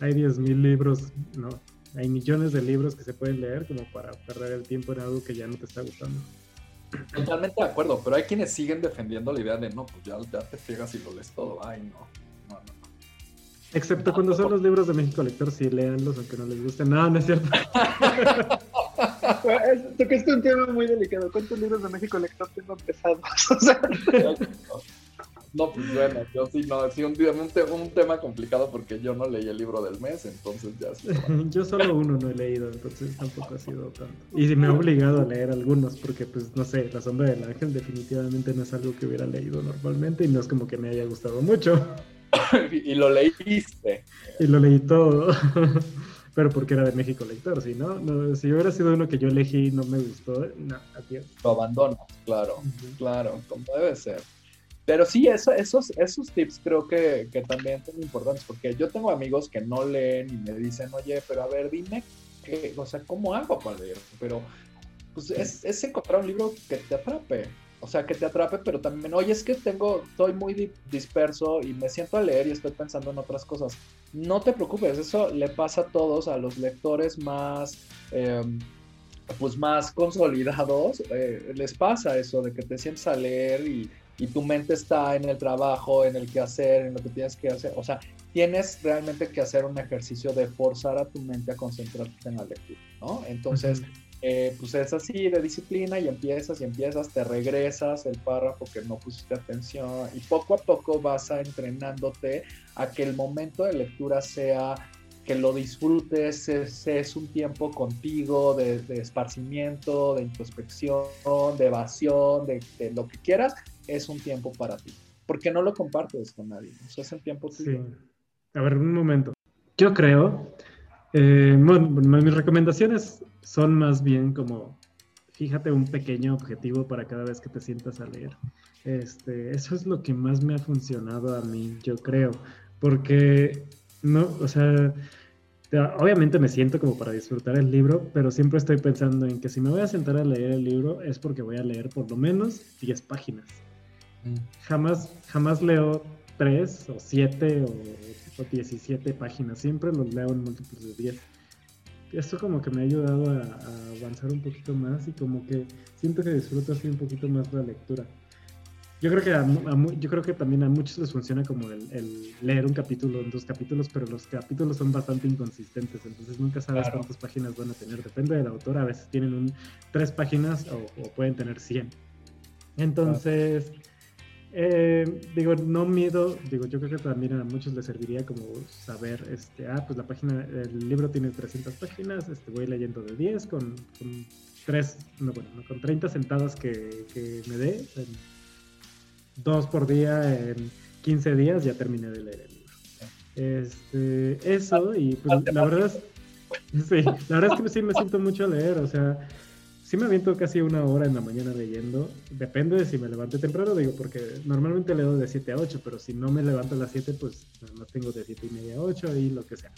Hay 10.000 libros, no, hay millones de libros que se pueden leer como para perder el tiempo en algo que ya no te está gustando. Totalmente de acuerdo, pero hay quienes siguen defendiendo la idea de no, pues ya, te fiegas y lo lees todo. Ay, no. Excepto cuando son los libros de México Lector, sí, léanlos aunque no les gusten. No, no es cierto. [LAUGHS] Tocaste un tema muy delicado. ¿Cuántos libros de México Lector tengo empezados? [LAUGHS] no, pues bueno, yo sí, no, sí, un, un, tema complicado porque yo no leí el libro del mes, entonces ya sí. [LAUGHS] yo solo uno no he leído, entonces tampoco ha sido tanto. Y me ha obligado a leer algunos porque, pues, no sé, La Sombra del Ángel definitivamente no es algo que hubiera leído normalmente y no es como que me haya gustado mucho. [COUGHS] y lo leíste. Y lo leí todo. [LAUGHS] Pero porque era de México lector, si no, si hubiera sido uno que yo elegí y no me gustó, no, adiós. Lo abandono, claro, claro, como debe ser. Pero sí, eso, esos, esos tips creo que, que, también son importantes, porque yo tengo amigos que no leen y me dicen, oye, pero a ver, dime, que, o sea, ¿cómo hago para leer? Pero pues es, es encontrar un libro que te atrape. O sea, que te atrape, pero también, oye, es que tengo, estoy muy disperso y me siento a leer y estoy pensando en otras cosas. No te preocupes, eso le pasa a todos, a los lectores más, em, pues más consolidados, eh, les pasa eso de que te sientes a leer y, y tu mente está en el trabajo, en el que hacer, en lo que tienes que hacer. O sea, tienes realmente que hacer un ejercicio de forzar a tu mente a concentrarte en la lectura, ¿no? Entonces, eh, pues es así de disciplina y empiezas y empiezas, te regresas el párrafo que no pusiste atención y poco a poco vas a entrenándote a que el momento de lectura sea que lo disfrutes, es, un tiempo contigo de, esparcimiento, de introspección, de evasión, de, lo que quieras, es un tiempo para ti. Porque no lo compartes con nadie, es el tiempo tuyo. Sí. A ver, un momento. Yo creo, eh, bueno, mis recomendaciones son más bien como, fíjate un pequeño objetivo para cada vez que te sientas a leer. Este, eso es lo que más me ha funcionado a mí, yo creo, porque no, o sea, obviamente me siento como para disfrutar el libro, pero siempre estoy pensando en que si me voy a sentar a leer el libro es porque voy a leer por lo menos 10 páginas. Mm. Jamás, jamás leo 3 o 7 o, o 17 páginas, siempre los leo en múltiplos de 10 esto como que me ha ayudado a, avanzar un poquito más y como que siento que disfruto así un poquito más la lectura. Yo creo que yo creo que también a muchos les funciona como el, leer un capítulo en dos capítulos, pero los capítulos son bastante inconsistentes, entonces nunca sabes cuántas páginas van a tener. Depende del autor, a veces tienen un, tres páginas o, pueden tener 100. Entonces, eh, digo, no miedo, digo, yo creo que también a muchos les serviría como saber, este, ah, pues la página, el libro tiene 300 páginas, este, voy leyendo de 10 con, con 3, no, bueno, con 30 sentadas que, que me dé, dos por día en 15 días ya terminé de leer el libro. Este, eso, y pues la verdad es, [LAUGHS] sí, la verdad es que sí me siento mucho a leer, o sea, sí me aviento casi una hora en la mañana leyendo. Depende de si me levante temprano, digo, porque normalmente leo de 7 a 8, pero si no me levanto a las 7, pues no tengo de 7 y media a 8 y lo que sea.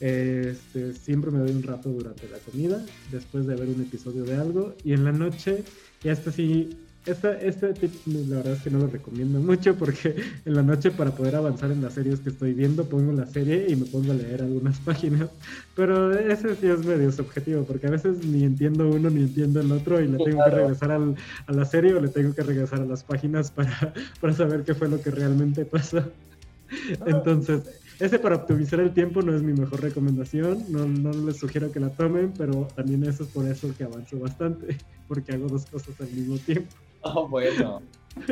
Este, siempre me doy un rato durante la comida, después de ver un episodio de algo, y en la noche, y hasta sí este tip la verdad es que no lo recomiendo mucho porque en la noche para poder avanzar en las series que estoy viendo pongo la serie y me pongo a leer algunas [LAUGHS] páginas. Pero ese sí es medio subjetivo porque a veces ni entiendo uno ni entiendo el otro y le tengo que regresar al, a la serie o le tengo que regresar a las páginas para, [LAUGHS] para saber qué fue lo que realmente pasó. Ah. Entonces, ese para optimizar el tiempo no es mi mejor recomendación, no, no les sugiero que la tomen, pero también eso es por eso que avanzo bastante, porque hago dos cosas al mismo tiempo. Oh, [LAUGHS] bueno. [LAUGHS]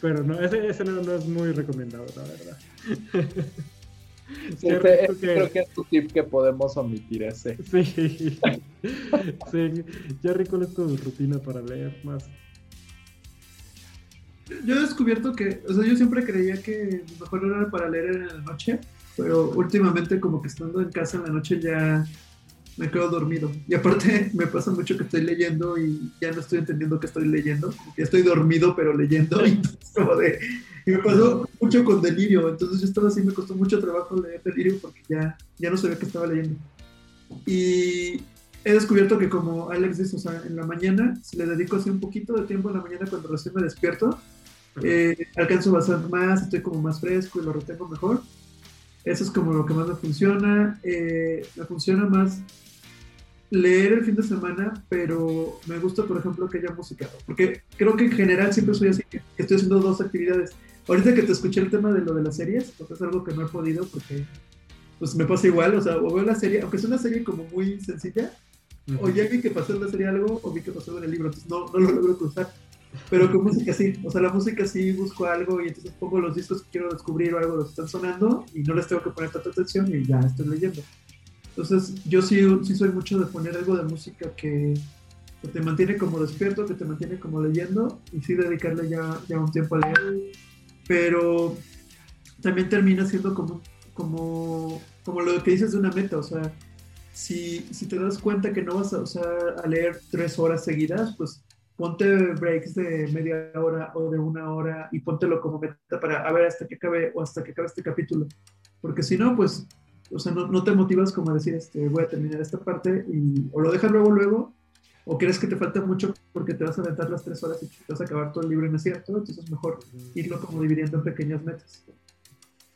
Pero no, ese, ese no, es muy recomendado, la verdad. Sí, Creo que es tu tip que podemos omitir ese. [LAUGHS] Sí. sí. Jerry, ¿cuál es tu rutina para leer más? Yo he descubierto que, o sea, yo siempre creía que mejor era para leer en la noche, pero últimamente como que estando en casa en la noche ya me quedo dormido. Y aparte [LAUGHS] me pasa mucho que estoy leyendo y ya no estoy entendiendo que estoy leyendo. Ya estoy dormido, pero leyendo. [LAUGHS] Y, me pasó mucho con delirio. Entonces yo estaba así, me costó mucho trabajo leer delirio porque ya, ya no sabía que estaba leyendo. Y he descubierto que como Alex dice, o sea, en la mañana, si le dedico así un poquito de tiempo en la mañana cuando recién me despierto, eh, alcanzo bastante más, estoy como más fresco y lo retengo mejor. Eso es como lo que más me funciona. Eh, me funciona más leer el fin de semana, pero me gusta, por ejemplo, que haya música, porque creo que en general siempre soy así, que estoy haciendo dos actividades. Ahorita que te escuché el tema de lo de las series, pues es algo que no he podido porque pues me pasa igual, o sea, o veo la serie, aunque es una serie como muy sencilla, o ya vi que pasó en la serie algo, o vi que pasó en el libro, entonces no, no lo logro cruzar. Pero con música sí, o sea, la música sí busco algo y entonces pongo los discos que quiero descubrir o algo los están sonando y no les tengo que poner tanta atención y ya estoy leyendo. Entonces, yo sí, sí soy mucho de poner algo de música que, te mantiene como despierto, que te mantiene como leyendo y sí dedicarle ya, ya un tiempo a leer. Pero también termina siendo como, como, como lo que dices de una meta, o sea, si, si te das cuenta que no vas a, a leer tres horas seguidas, pues ponte breaks de media hora o de una hora y póntelo como meta para a ver hasta que acabe o hasta que acabe este capítulo. Porque si no, pues o sea, no, te motivas como a decir, este, voy a terminar esta parte y, o lo dejas luego, luego, o crees que te falta mucho porque te vas a aventar las tres horas y te vas a acabar todo el libro y no es cierto, entonces es mejor irlo como dividiendo en pequeñas metas.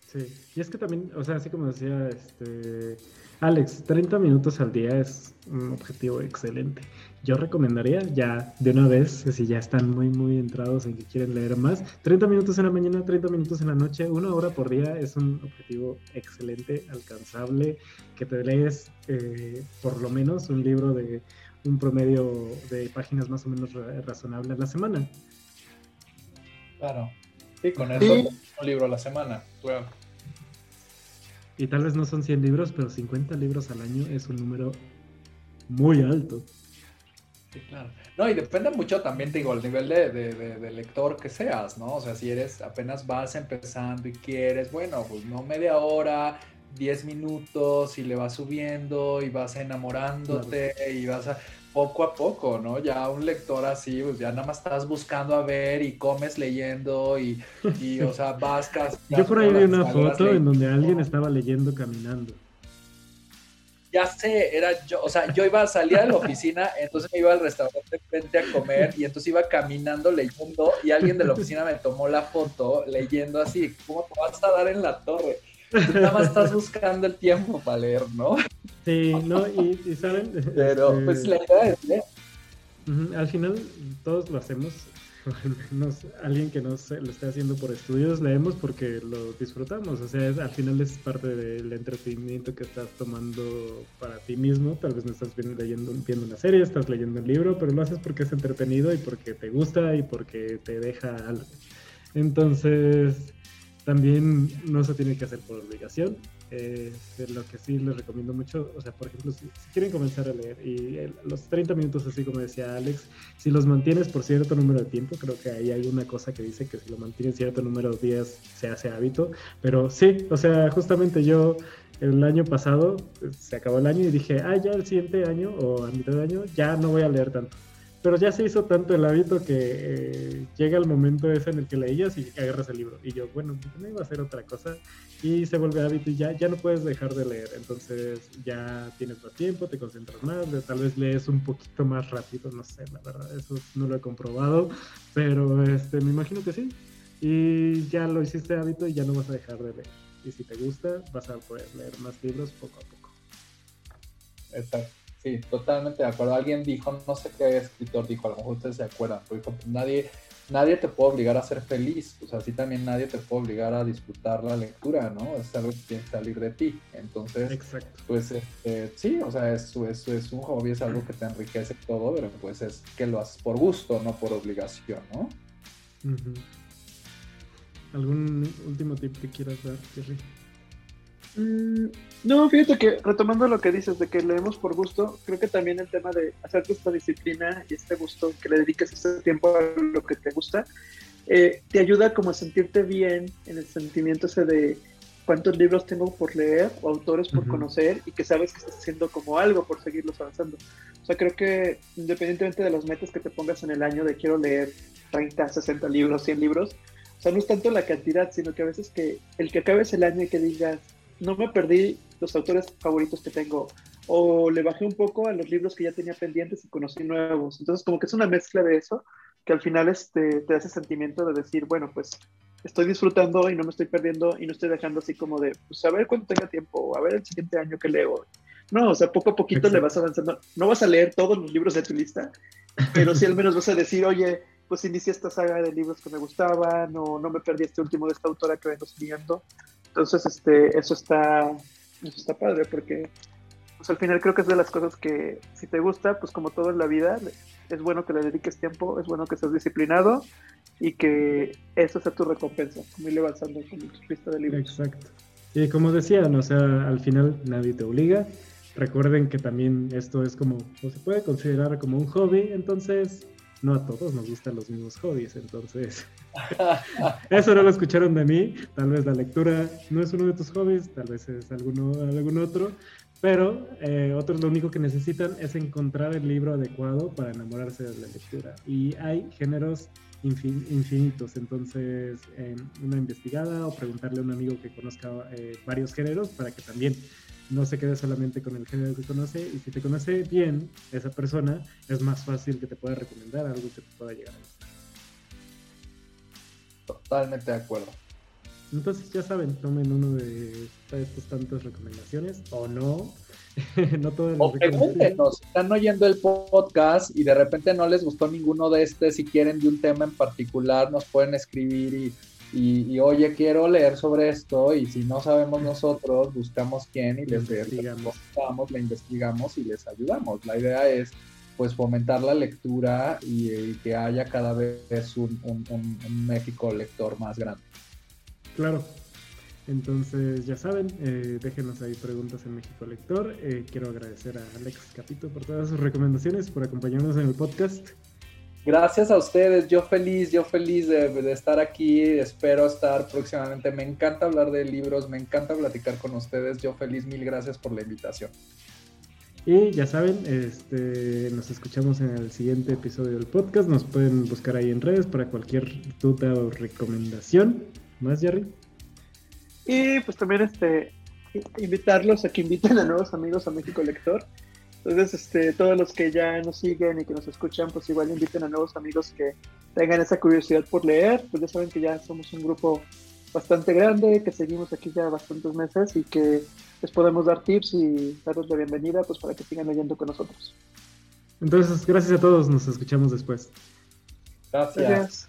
Sí, y es que también, o sea, así como decía este Alex, 30 minutos al día es un objetivo excelente. Yo recomendaría ya de una vez, si ya están muy, muy entrados en que quieren leer más, 30 minutos en la mañana, 30 minutos en la noche, una hora por día es un objetivo excelente, alcanzable, que te lees eh, por lo menos un libro de un promedio de páginas más o menos razonable a la semana. Claro. Sí, con eso un libro a la semana. Claro. Y tal vez no son 100 libros, pero 50 libros al año es un número muy alto. Sí, claro. No, y depende mucho también, te digo, el nivel de, de, lector que seas, ¿no? O sea, si eres, apenas vas empezando y quieres, bueno, pues no media hora, 10 minutos y le vas subiendo y vas enamorándote y vas a poco a poco, ¿no? Ya un lector así, pues ya nada más estás buscando a ver y comes leyendo y, y o sea, vas casi... Yo por ahí vi una foto en donde alguien estaba leyendo caminando. Ya sé, era yo, o sea, yo iba a salir de la oficina, entonces me iba al restaurante frente a comer y entonces iba caminando leyendo y alguien de la oficina me tomó la foto leyendo así, ¿cómo te vas a dar en la torre? nada más estás buscando el tiempo para leer, ¿no? Sí, no, y, saben. Pero, este, pues la idea es leer. Al final, todos lo hacemos. [LAUGHS] alguien que no lo esté haciendo por estudios, leemos porque lo disfrutamos. O sea, al final es parte del entretenimiento que estás tomando para ti mismo. Tal vez no estás leyendo, viendo una serie, estás leyendo un libro, pero lo haces porque es entretenido y porque te gusta y porque te deja algo. Entonces, también no se tiene que hacer por obligación. Eh, lo que sí les recomiendo mucho, o sea, por ejemplo, si, quieren comenzar a leer y los 30 minutos, así como decía Alex, si los mantienes por cierto número de tiempo, creo que ahí hay una cosa que dice que si lo mantienes cierto número de días se hace hábito, pero sí, o sea, justamente yo el año pasado se acabó el año y dije, ah, ya el siguiente año o a mitad de año ya no voy a leer tanto pero ya se hizo tanto el hábito que eh, llega el momento ese en el que leías y agarras el libro. Y yo, bueno, no iba a hacer otra cosa. Y se vuelve hábito y ya, ya no puedes dejar de leer. Entonces ya tienes más tiempo, te concentras más, tal vez lees un poquito más rápido, no sé, la verdad, eso no lo he comprobado, pero este, me imagino que sí. Y ya lo hiciste hábito y ya no vas a dejar de leer. Y si te gusta, vas a poder leer más libros poco a poco. Exacto. Sí, totalmente de acuerdo. Alguien dijo, no sé qué escritor dijo, a lo mejor ustedes se acuerdan, pues nadie, nadie te puede obligar a ser feliz, o sea, así también nadie te puede obligar a disfrutar la lectura, ¿no? Es algo que tiene que salir de ti. Entonces, pues este, sí, o sea, eso, es un hobby, es algo que te enriquece todo, pero pues es que lo haces por gusto, no por obligación, ¿no? ¿Algún último tip que quieras dar, Jerry? Mm, no, fíjate que retomando lo que dices de que leemos por gusto, creo que también el tema de hacerte esta disciplina y este gusto, que le dediques este tiempo a lo que te gusta, eh, te ayuda como a sentirte bien en el sentimiento ese de cuántos libros tengo por leer o autores por conocer y que sabes que estás haciendo como algo por seguirlos avanzando. O sea, creo que independientemente de las metas que te pongas en el año de quiero leer 30, 60 libros, 100 libros, o sea, no es tanto la cantidad, sino que a veces que el que acabes el año y que digas, no me perdí los autores favoritos que tengo o le bajé un poco a los libros que ya tenía pendientes y conocí nuevos. Entonces, como que es una mezcla de eso que al final este, te ese sentimiento de decir, bueno, pues estoy disfrutando y no me estoy perdiendo y no estoy dejando así como de, pues a ver cuánto tenga tiempo, a ver el siguiente año que leo. No, o sea, poco a poquito le vas avanzando. No vas a leer todos los libros de tu lista, pero sí al menos vas a decir, oye, pues inicié esta saga de libros que me gustaban o no me perdí este último de esta autora que vengo siguiendo. Entonces, este, eso está, eso está padre porque pues, al final creo que es de las cosas que si te gusta, pues como todo en la vida, es bueno que le dediques tiempo, es bueno que seas disciplinado y que eso sea tu recompensa, como ir avanzando con tu lista de libros. Exacto. Y como decían, o sea, al final nadie te obliga. Recuerden que también esto es como, o se puede considerar como un hobby, entonces no a todos nos gustan los mismos hobbies, entonces [LAUGHS] eso no lo escucharon de mí, tal vez la lectura no es uno de tus hobbies, tal vez es alguno, algún otro, pero eh, otros lo único que necesitan es encontrar el libro adecuado para enamorarse de la lectura. Y hay géneros infinitos, entonces una investigada o preguntarle a un amigo que conozca eh, varios géneros para que también no se quede solamente con el género que conoce y si te conoce bien esa persona, es más fácil que te pueda recomendar algo que te pueda llegar a gustar. Totalmente de acuerdo. Entonces ya saben, tomen uno de estas tantas recomendaciones o no. [LAUGHS] no todas o pregúntenos, están oyendo el podcast y de repente no les gustó ninguno de estos, si quieren de un tema en particular, nos pueden escribir y y, oye, quiero leer sobre esto y si no sabemos nosotros, buscamos quién y les investigamos, la investigamos y les ayudamos. La idea es pues fomentar la lectura y, que haya cada vez un, México lector más grande. Claro. Entonces, ya saben, eh, déjenos ahí preguntas en México Lector. Eh, quiero agradecer a Alex Capito por todas sus recomendaciones, por acompañarnos en el podcast. Gracias a ustedes, yo feliz, yo feliz de, estar aquí, espero estar próximamente. Me encanta hablar de libros, me encanta platicar con ustedes, yo feliz, mil gracias por la invitación. Y ya saben, este, nos escuchamos en el siguiente episodio del podcast, nos pueden buscar ahí en redes para cualquier duda o recomendación. ¿Más, Jerry? Y pues también este, invitarlos a que inviten a nuevos amigos a México Lector. Entonces, este, todos los que ya nos siguen y que nos escuchan, pues igual inviten a nuevos amigos que tengan esa curiosidad por leer. Pues ya saben que ya somos un grupo bastante grande, que seguimos aquí ya bastantes meses y que les podemos dar tips y darles la bienvenida pues para que sigan leyendo con nosotros. Entonces, gracias a todos, nos escuchamos después. gracias.